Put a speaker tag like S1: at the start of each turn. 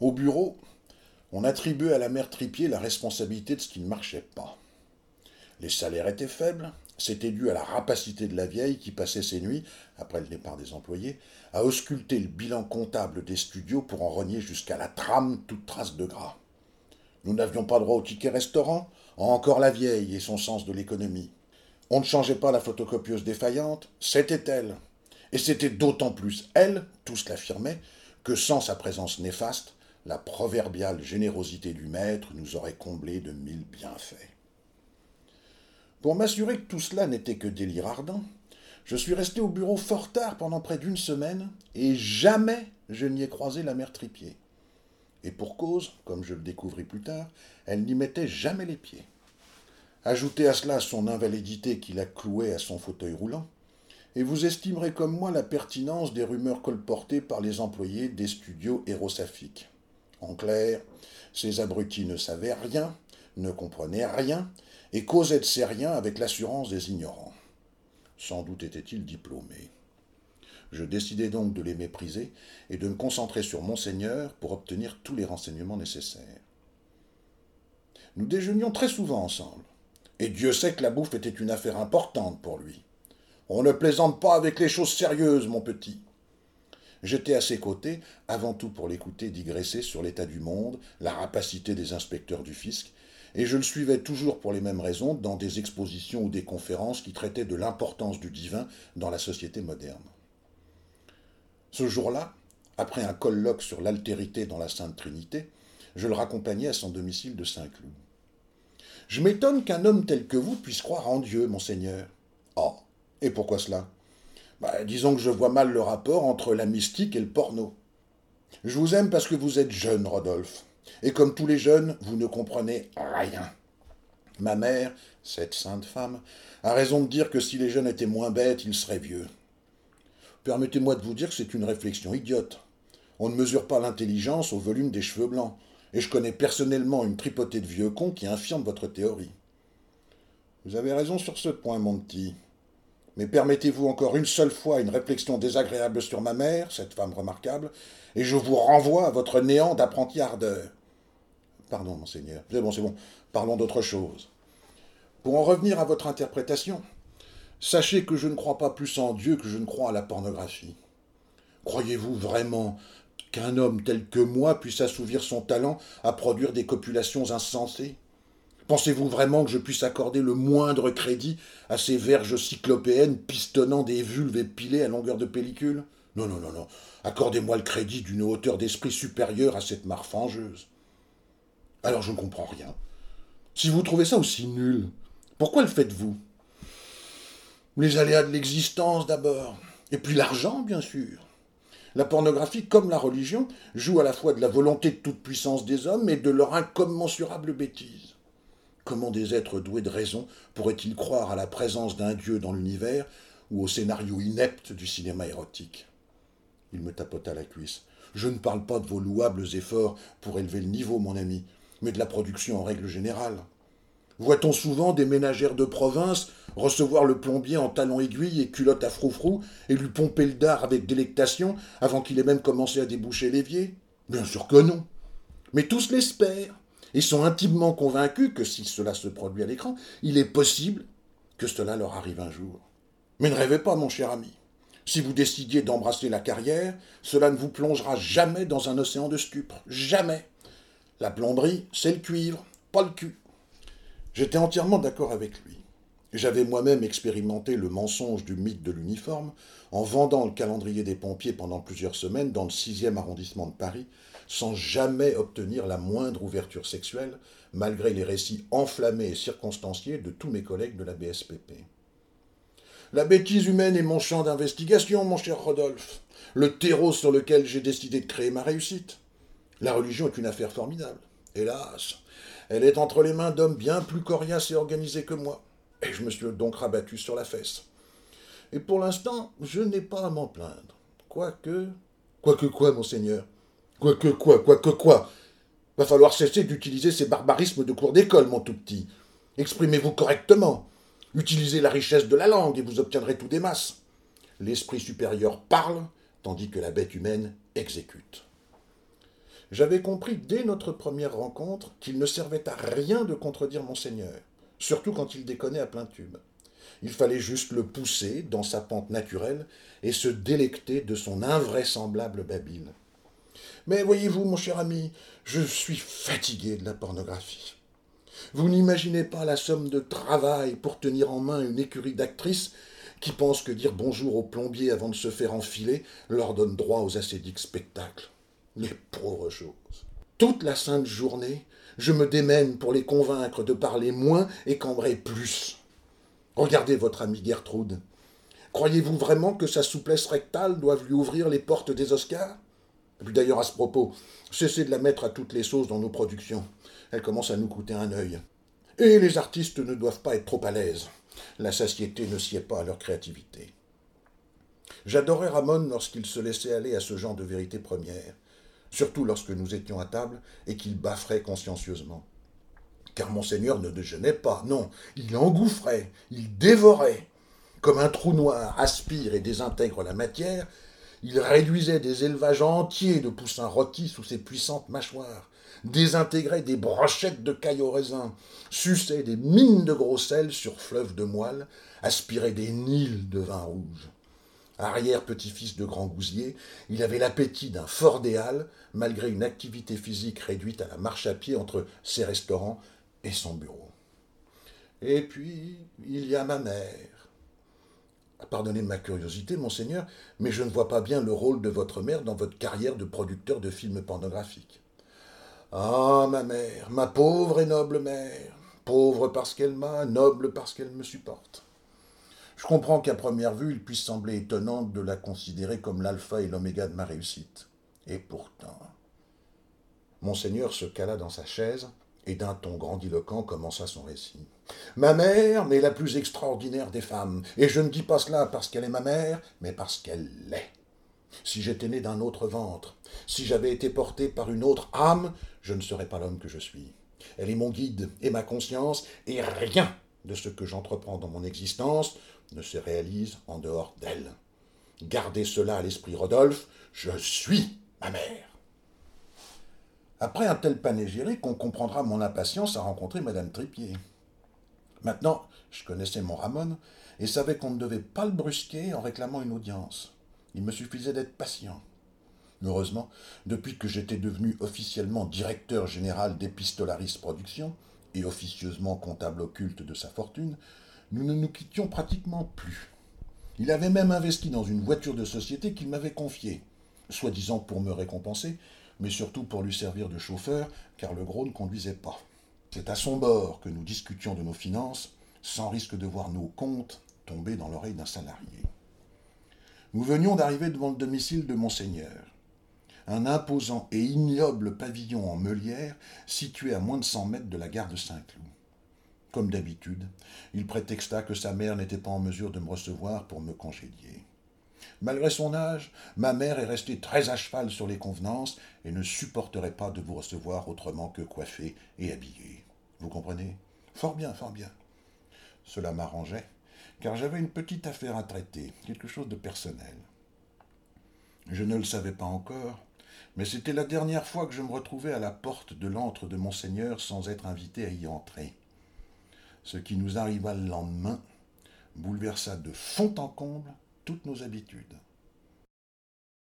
S1: Au bureau, on attribuait à la mère Tripier la responsabilité de ce qui ne marchait pas. Les salaires étaient faibles, c'était dû à la rapacité de la vieille qui passait ses nuits, après le départ des employés, à ausculter le bilan comptable des studios pour en renier jusqu'à la trame toute trace de gras. Nous n'avions pas droit au ticket restaurant, encore la vieille et son sens de l'économie. On ne changeait pas la photocopieuse défaillante, c'était elle. Et c'était d'autant plus elle, tous l'affirmaient, que sans sa présence néfaste, la proverbiale générosité du maître nous aurait comblé de mille bienfaits. Pour m'assurer que tout cela n'était que délire ardent, je suis resté au bureau fort tard pendant près d'une semaine, et jamais je n'y ai croisé la mère Tripier. Et pour cause, comme je le découvris plus tard, elle n'y mettait jamais les pieds. Ajoutez à cela son invalidité qui la clouait à son fauteuil roulant, et vous estimerez comme moi la pertinence des rumeurs colportées par les employés des studios érosaphiques. En clair, ces abrutis ne savaient rien, ne comprenaient rien, et causaient de ces riens avec l'assurance des ignorants. Sans doute étaient-ils diplômés. Je décidai donc de les mépriser et de me concentrer sur Monseigneur pour obtenir tous les renseignements nécessaires. Nous déjeunions très souvent ensemble, et Dieu sait que la bouffe était une affaire importante pour lui. On ne plaisante pas avec les choses sérieuses, mon petit. J'étais à ses côtés, avant tout pour l'écouter digresser sur l'état du monde, la rapacité des inspecteurs du fisc, et je le suivais toujours pour les mêmes raisons dans des expositions ou des conférences qui traitaient de l'importance du divin dans la société moderne. Ce jour-là, après un colloque sur l'altérité dans la Sainte Trinité, je le raccompagnais à son domicile de Saint-Cloud. Je m'étonne qu'un homme tel que vous puisse croire en Dieu, monseigneur. Oh, et pourquoi cela? Bah, Disons que je vois mal le rapport entre la mystique et le porno. Je vous aime parce que vous êtes jeune, Rodolphe. Et comme tous les jeunes, vous ne comprenez rien. Ma mère, cette sainte femme, a raison de dire que si les jeunes étaient moins bêtes, ils seraient vieux. Permettez-moi de vous dire que c'est une réflexion idiote. On ne mesure pas l'intelligence au volume des cheveux blancs, et je connais personnellement une tripotée de vieux cons qui infirment votre théorie. Vous avez raison sur ce point, mon petit. Mais permettez-vous encore une seule fois une réflexion désagréable sur ma mère, cette femme remarquable, et je vous renvoie à votre néant d'apprenti ardeur. Pardon, monseigneur. C'est bon, c'est bon. Parlons d'autre chose. Pour en revenir à votre interprétation, sachez que je ne crois pas plus en Dieu que je ne crois à la pornographie. Croyez-vous vraiment qu'un homme tel que moi puisse assouvir son talent à produire des copulations insensées? Pensez-vous vraiment que je puisse accorder le moindre crédit à ces verges cyclopéennes pistonnant des vulves épilées à longueur de pellicule? Non, non, non, non. Accordez-moi le crédit d'une hauteur d'esprit supérieure à cette mare fangeuse. Alors je ne comprends rien. Si vous trouvez ça aussi nul, pourquoi le faites-vous? Les aléas de l'existence d'abord, et puis l'argent, bien sûr. La pornographie, comme la religion, joue à la fois de la volonté de toute puissance des hommes et de leur incommensurable bêtise. Comment des êtres doués de raison pourraient-ils croire à la présence d'un Dieu dans l'univers ou au scénario inepte du cinéma érotique? Il me tapota la cuisse. Je ne parle pas de vos louables efforts pour élever le niveau, mon ami, mais de la production en règle générale. Voit-on souvent des ménagères de province recevoir le plombier en talons aiguilles et culotte à froufrou et lui pomper le dard avec délectation avant qu'il ait même commencé à déboucher l'évier? Bien sûr que non. Mais tous l'espèrent et sont intimement convaincus que si cela se produit à l'écran, il est possible que cela leur arrive un jour. Mais ne rêvez pas, mon cher ami. Si vous décidiez d'embrasser la carrière, cela ne vous plongera jamais dans un océan de stupre. Jamais. La plomberie, c'est le cuivre, pas le cul. J'étais entièrement d'accord avec lui. J'avais moi-même expérimenté le mensonge du mythe de l'uniforme en vendant le calendrier des pompiers pendant plusieurs semaines dans le sixième arrondissement de Paris, sans jamais obtenir la moindre ouverture sexuelle, malgré les récits enflammés et circonstanciés de tous mes collègues de la BSPP. La bêtise humaine est mon champ d'investigation, mon cher Rodolphe, le terreau sur lequel j'ai décidé de créer ma réussite. La religion est une affaire formidable. Hélas, elle est entre les mains d'hommes bien plus coriaces et organisés que moi. Et je me suis donc rabattu sur la fesse. Et pour l'instant, je n'ai pas à m'en plaindre. Quoique. Quoique quoi, monseigneur? Quoique quoi Quoique quoi? Va falloir cesser d'utiliser ces barbarismes de cours d'école, mon tout petit. Exprimez-vous correctement. Utilisez la richesse de la langue et vous obtiendrez tout des masses. L'esprit supérieur parle, tandis que la bête humaine exécute. J'avais compris dès notre première rencontre qu'il ne servait à rien de contredire monseigneur, surtout quand il déconnait à plein tube. Il fallait juste le pousser dans sa pente naturelle et se délecter de son invraisemblable babine. Mais voyez-vous, mon cher ami, je suis fatigué de la pornographie. Vous n'imaginez pas la somme de travail pour tenir en main une écurie d'actrices qui pensent que dire bonjour au plombier avant de se faire enfiler leur donne droit aux acédiques spectacles. Les pauvres choses. Toute la sainte journée, je me démène pour les convaincre de parler moins et cambrer plus. Regardez votre amie Gertrude. Croyez-vous vraiment que sa souplesse rectale doive lui ouvrir les portes des Oscars? Et puis d'ailleurs, à ce propos, cessez de la mettre à toutes les sauces dans nos productions. Elle commence à nous coûter un œil. Et les artistes ne doivent pas être trop à l'aise. La satiété ne sied pas à leur créativité. J'adorais Ramon lorsqu'il se laissait aller à ce genre de vérité première, surtout lorsque nous étions à table et qu'il bafferait consciencieusement. Car monseigneur ne déjeunait pas, non, il engouffrait, il dévorait. Comme un trou noir aspire et désintègre la matière, il réduisait des élevages entiers de poussins rôtis sous ses puissantes mâchoires, désintégrait des brochettes de cailles au raisin, suçait des mines de gros sel sur fleuves de moelle, aspirait des nils de vin rouge. Arrière-petit-fils de grand gousier, il avait l'appétit d'un fort déal, malgré une activité physique réduite à la marche à pied entre ses restaurants et son bureau. Et puis, il y a ma mère. Pardonnez ma curiosité, monseigneur, mais je ne vois pas bien le rôle de votre mère dans votre carrière de producteur de films pornographiques. Ah, ma mère, ma pauvre et noble mère, pauvre parce qu'elle m'a, noble parce qu'elle me supporte. Je comprends qu'à première vue, il puisse sembler étonnant de la considérer comme l'alpha et l'oméga de ma réussite. Et pourtant. Monseigneur se cala dans sa chaise et d'un ton grandiloquent commença son récit. Ma mère n'est la plus extraordinaire des femmes, et je ne dis pas cela parce qu'elle est ma mère, mais parce qu'elle l'est. Si j'étais né d'un autre ventre, si j'avais été porté par une autre âme, je ne serais pas l'homme que je suis. Elle est mon guide et ma conscience, et rien de ce que j'entreprends dans mon existence ne se réalise en dehors d'elle. Gardez cela à l'esprit, Rodolphe, je suis ma mère. Après un tel panégyrique, on comprendra mon impatience à rencontrer Madame Tripier. Maintenant, je connaissais mon Ramon et savais qu'on ne devait pas le brusquer en réclamant une audience. Il me suffisait d'être patient. Heureusement, depuis que j'étais devenu officiellement directeur général d'Epistolaris Productions et officieusement comptable occulte de sa fortune, nous ne nous quittions pratiquement plus. Il avait même investi dans une voiture de société qu'il m'avait confiée, soi-disant pour me récompenser, mais surtout pour lui servir de chauffeur, car le gros ne conduisait pas. C'est à son bord que nous discutions de nos finances, sans risque de voir nos comptes tomber dans l'oreille d'un salarié. Nous venions d'arriver devant le domicile de Monseigneur. Un imposant et ignoble pavillon en meulière situé à moins de cent mètres de la gare de Saint-Cloud. Comme d'habitude, il prétexta que sa mère n'était pas en mesure de me recevoir pour me congédier. Malgré son âge, ma mère est restée très à cheval sur les convenances et ne supporterait pas de vous recevoir autrement que coiffé et habillé. Vous comprenez? Fort bien, fort bien. Cela m'arrangeait, car j'avais une petite affaire à traiter, quelque chose de personnel. Je ne le savais pas encore, mais c'était la dernière fois que je me retrouvais à la porte de l'antre de Monseigneur sans être invité à y entrer. Ce qui nous arriva le lendemain bouleversa de fond en comble toutes nos habitudes.